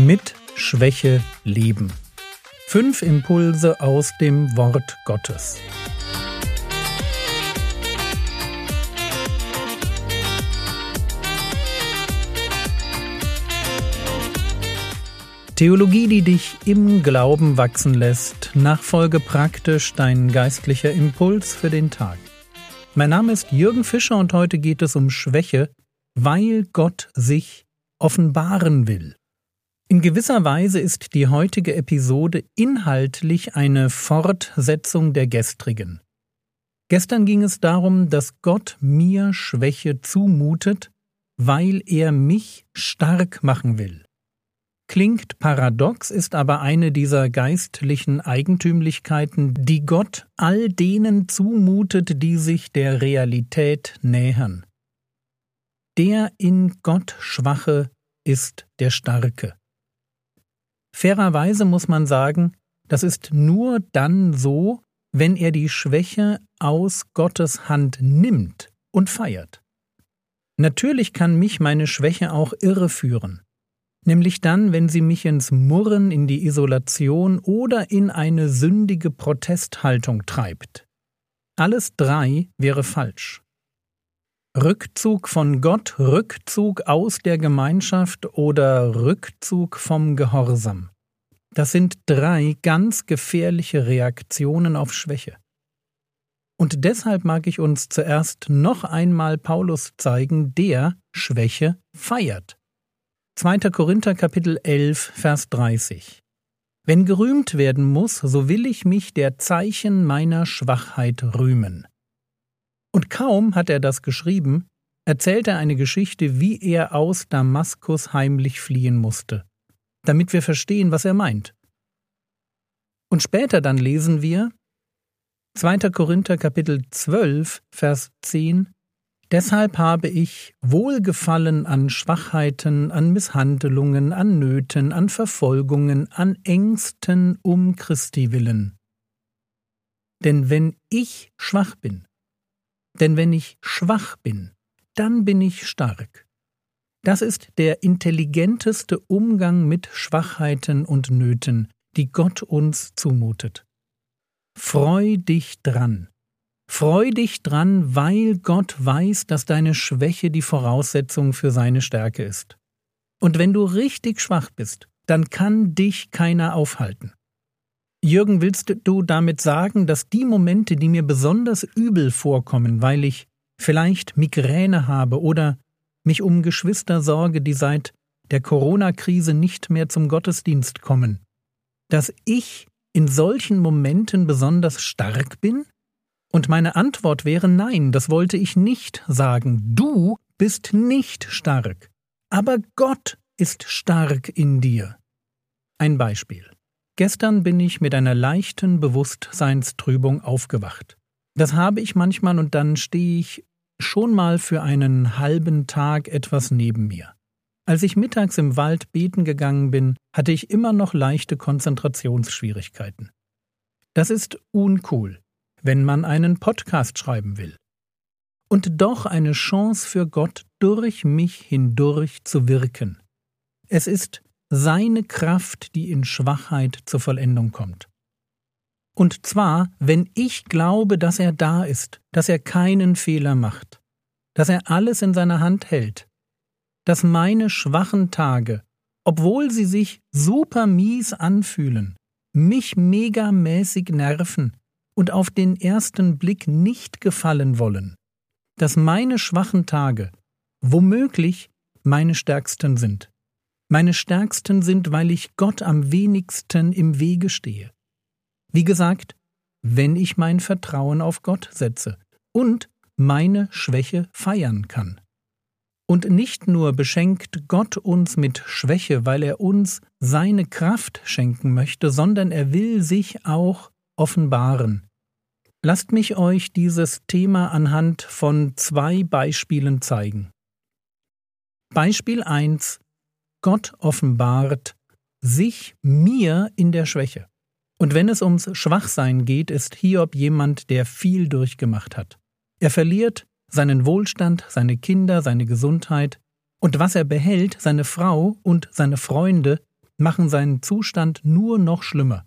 Mit Schwäche leben. Fünf Impulse aus dem Wort Gottes. Theologie, die dich im Glauben wachsen lässt, nachfolge praktisch dein geistlicher Impuls für den Tag. Mein Name ist Jürgen Fischer und heute geht es um Schwäche, weil Gott sich offenbaren will. In gewisser Weise ist die heutige Episode inhaltlich eine Fortsetzung der gestrigen. Gestern ging es darum, dass Gott mir Schwäche zumutet, weil er mich stark machen will. Klingt paradox, ist aber eine dieser geistlichen Eigentümlichkeiten, die Gott all denen zumutet, die sich der Realität nähern. Der in Gott Schwache ist der Starke. Fairerweise muss man sagen, das ist nur dann so, wenn er die Schwäche aus Gottes Hand nimmt und feiert. Natürlich kann mich meine Schwäche auch irreführen, nämlich dann, wenn sie mich ins Murren, in die Isolation oder in eine sündige Protesthaltung treibt. Alles drei wäre falsch. Rückzug von Gott, Rückzug aus der Gemeinschaft oder Rückzug vom Gehorsam. Das sind drei ganz gefährliche Reaktionen auf Schwäche. Und deshalb mag ich uns zuerst noch einmal Paulus zeigen, der Schwäche feiert. 2. Korinther Kapitel 11, Vers 30. Wenn gerühmt werden muss, so will ich mich der Zeichen meiner Schwachheit rühmen. Und kaum hat er das geschrieben, erzählt er eine Geschichte, wie er aus Damaskus heimlich fliehen musste, damit wir verstehen, was er meint. Und später dann lesen wir 2. Korinther Kapitel 12, Vers 10 Deshalb habe ich Wohlgefallen an Schwachheiten, an Misshandlungen, an Nöten, an Verfolgungen, an Ängsten um Christi willen. Denn wenn ich schwach bin, denn wenn ich schwach bin, dann bin ich stark. Das ist der intelligenteste Umgang mit Schwachheiten und Nöten, die Gott uns zumutet. Freu dich dran. Freu dich dran, weil Gott weiß, dass deine Schwäche die Voraussetzung für seine Stärke ist. Und wenn du richtig schwach bist, dann kann dich keiner aufhalten. Jürgen, willst du damit sagen, dass die Momente, die mir besonders übel vorkommen, weil ich vielleicht Migräne habe oder mich um Geschwister sorge, die seit der Corona-Krise nicht mehr zum Gottesdienst kommen, dass ich in solchen Momenten besonders stark bin? Und meine Antwort wäre nein, das wollte ich nicht sagen. Du bist nicht stark. Aber Gott ist stark in dir. Ein Beispiel. Gestern bin ich mit einer leichten Bewusstseinstrübung aufgewacht. Das habe ich manchmal und dann stehe ich schon mal für einen halben Tag etwas neben mir. Als ich mittags im Wald beten gegangen bin, hatte ich immer noch leichte Konzentrationsschwierigkeiten. Das ist uncool, wenn man einen Podcast schreiben will. Und doch eine Chance für Gott, durch mich hindurch zu wirken. Es ist seine Kraft, die in Schwachheit zur Vollendung kommt. Und zwar, wenn ich glaube, dass er da ist, dass er keinen Fehler macht, dass er alles in seiner Hand hält, dass meine schwachen Tage, obwohl sie sich super mies anfühlen, mich megamäßig nerven und auf den ersten Blick nicht gefallen wollen, dass meine schwachen Tage womöglich meine stärksten sind meine stärksten sind, weil ich Gott am wenigsten im Wege stehe. Wie gesagt, wenn ich mein Vertrauen auf Gott setze und meine Schwäche feiern kann. Und nicht nur beschenkt Gott uns mit Schwäche, weil er uns seine Kraft schenken möchte, sondern er will sich auch offenbaren. Lasst mich euch dieses Thema anhand von zwei Beispielen zeigen. Beispiel 1 Gott offenbart sich mir in der Schwäche. Und wenn es ums Schwachsein geht, ist Hiob jemand, der viel durchgemacht hat. Er verliert seinen Wohlstand, seine Kinder, seine Gesundheit, und was er behält, seine Frau und seine Freunde, machen seinen Zustand nur noch schlimmer.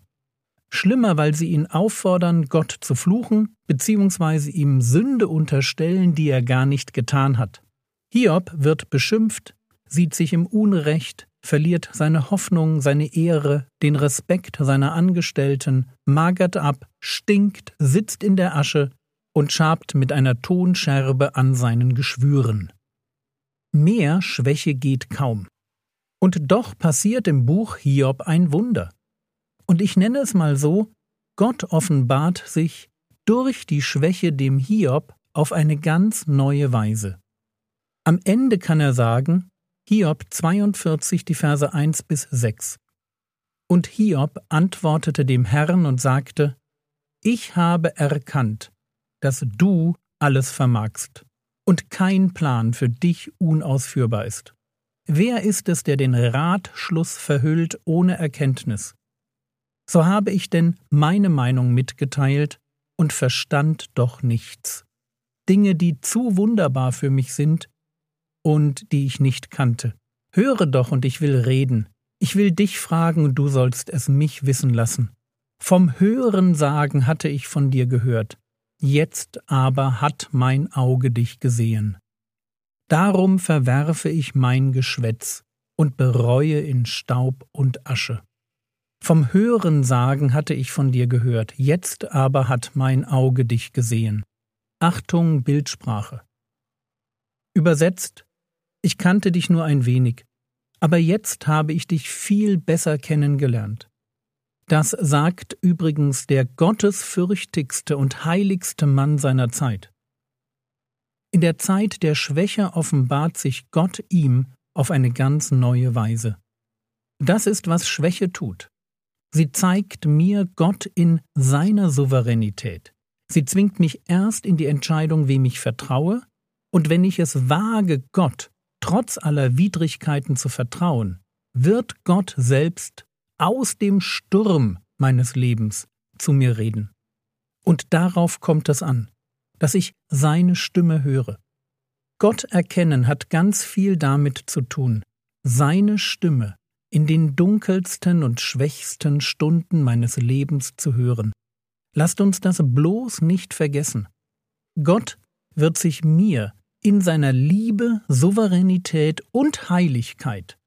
Schlimmer, weil sie ihn auffordern, Gott zu fluchen, beziehungsweise ihm Sünde unterstellen, die er gar nicht getan hat. Hiob wird beschimpft, sieht sich im Unrecht, verliert seine Hoffnung, seine Ehre, den Respekt seiner Angestellten, magert ab, stinkt, sitzt in der Asche und schabt mit einer Tonscherbe an seinen Geschwüren. Mehr Schwäche geht kaum. Und doch passiert im Buch Hiob ein Wunder. Und ich nenne es mal so, Gott offenbart sich durch die Schwäche dem Hiob auf eine ganz neue Weise. Am Ende kann er sagen, Hiob 42, die Verse 1 bis 6. Und Hiob antwortete dem Herrn und sagte, Ich habe erkannt, dass du alles vermagst und kein Plan für dich unausführbar ist. Wer ist es, der den Ratschluss verhüllt ohne Erkenntnis? So habe ich denn meine Meinung mitgeteilt und verstand doch nichts. Dinge, die zu wunderbar für mich sind und die ich nicht kannte. Höre doch und ich will reden. Ich will dich fragen und du sollst es mich wissen lassen. Vom Hören sagen hatte ich von dir gehört, jetzt aber hat mein Auge dich gesehen. Darum verwerfe ich mein Geschwätz und bereue in Staub und Asche. Vom Hören sagen hatte ich von dir gehört, jetzt aber hat mein Auge dich gesehen. Achtung Bildsprache. Übersetzt, ich kannte dich nur ein wenig, aber jetzt habe ich dich viel besser kennengelernt. Das sagt übrigens der gottesfürchtigste und heiligste Mann seiner Zeit. In der Zeit der Schwäche offenbart sich Gott ihm auf eine ganz neue Weise. Das ist, was Schwäche tut. Sie zeigt mir Gott in seiner Souveränität. Sie zwingt mich erst in die Entscheidung, wem ich vertraue, und wenn ich es wage, Gott trotz aller Widrigkeiten zu vertrauen, wird Gott selbst aus dem Sturm meines Lebens zu mir reden. Und darauf kommt es an, dass ich seine Stimme höre. Gott erkennen hat ganz viel damit zu tun, seine Stimme in den dunkelsten und schwächsten Stunden meines Lebens zu hören. Lasst uns das bloß nicht vergessen. Gott wird sich mir in seiner Liebe, Souveränität und Heiligkeit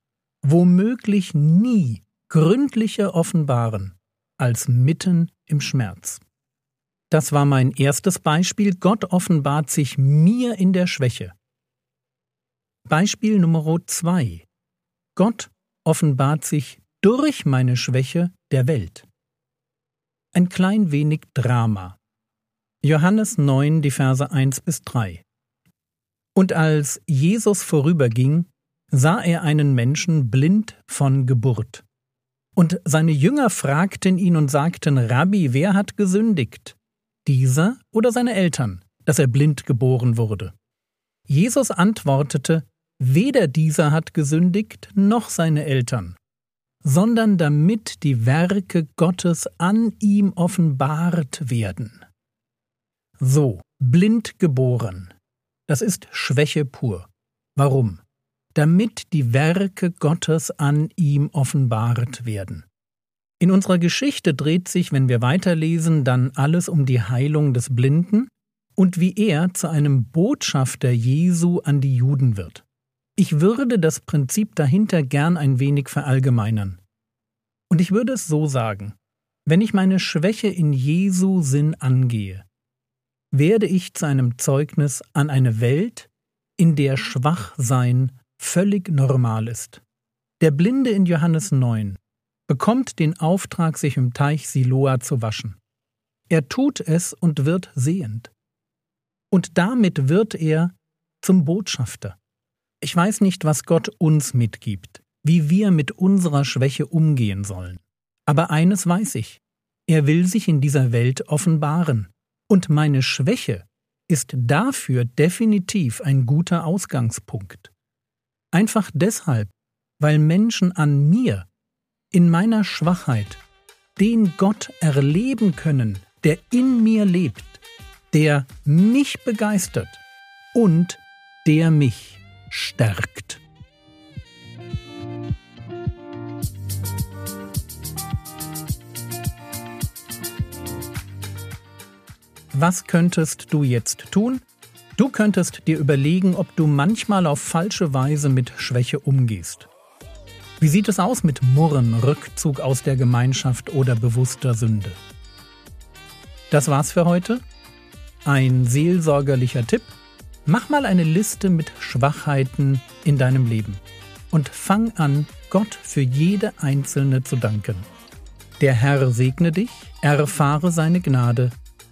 womöglich nie gründlicher offenbaren als mitten im Schmerz. Das war mein erstes Beispiel. Gott offenbart sich mir in der Schwäche. Beispiel Nummer zwei. Gott offenbart sich durch meine Schwäche der Welt. Ein klein wenig Drama. Johannes 9, die Verse 1 bis 3. Und als Jesus vorüberging, sah er einen Menschen blind von Geburt. Und seine Jünger fragten ihn und sagten, Rabbi, wer hat gesündigt? Dieser oder seine Eltern, dass er blind geboren wurde? Jesus antwortete, Weder dieser hat gesündigt, noch seine Eltern, sondern damit die Werke Gottes an ihm offenbart werden. So, blind geboren, das ist Schwäche pur. Warum? Damit die Werke Gottes an ihm offenbart werden. In unserer Geschichte dreht sich, wenn wir weiterlesen, dann alles um die Heilung des Blinden und wie er zu einem Botschafter Jesu an die Juden wird. Ich würde das Prinzip dahinter gern ein wenig verallgemeinern. Und ich würde es so sagen, wenn ich meine Schwäche in Jesu Sinn angehe, werde ich zu einem Zeugnis an eine Welt, in der Schwachsein völlig normal ist. Der Blinde in Johannes 9 bekommt den Auftrag, sich im Teich Siloa zu waschen. Er tut es und wird sehend. Und damit wird er zum Botschafter. Ich weiß nicht, was Gott uns mitgibt, wie wir mit unserer Schwäche umgehen sollen. Aber eines weiß ich. Er will sich in dieser Welt offenbaren. Und meine Schwäche ist dafür definitiv ein guter Ausgangspunkt. Einfach deshalb, weil Menschen an mir, in meiner Schwachheit, den Gott erleben können, der in mir lebt, der mich begeistert und der mich stärkt. Was könntest du jetzt tun? Du könntest dir überlegen, ob du manchmal auf falsche Weise mit Schwäche umgehst. Wie sieht es aus mit Murren, Rückzug aus der Gemeinschaft oder bewusster Sünde? Das war's für heute. Ein seelsorgerlicher Tipp. Mach mal eine Liste mit Schwachheiten in deinem Leben und fang an, Gott für jede einzelne zu danken. Der Herr segne dich, erfahre seine Gnade